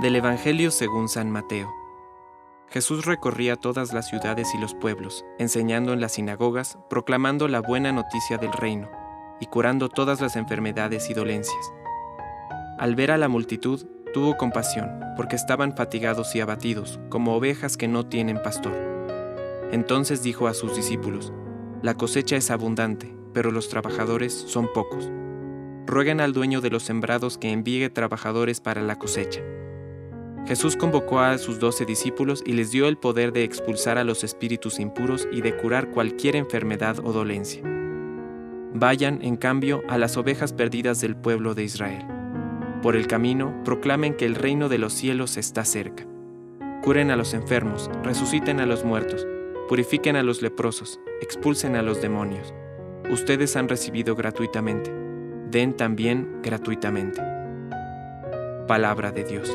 Del Evangelio según San Mateo. Jesús recorría todas las ciudades y los pueblos, enseñando en las sinagogas, proclamando la buena noticia del reino, y curando todas las enfermedades y dolencias. Al ver a la multitud, tuvo compasión, porque estaban fatigados y abatidos, como ovejas que no tienen pastor. Entonces dijo a sus discípulos, La cosecha es abundante, pero los trabajadores son pocos. Rueguen al dueño de los sembrados que envíe trabajadores para la cosecha. Jesús convocó a sus doce discípulos y les dio el poder de expulsar a los espíritus impuros y de curar cualquier enfermedad o dolencia. Vayan, en cambio, a las ovejas perdidas del pueblo de Israel. Por el camino, proclamen que el reino de los cielos está cerca. Curen a los enfermos, resuciten a los muertos, purifiquen a los leprosos, expulsen a los demonios. Ustedes han recibido gratuitamente, den también gratuitamente. Palabra de Dios.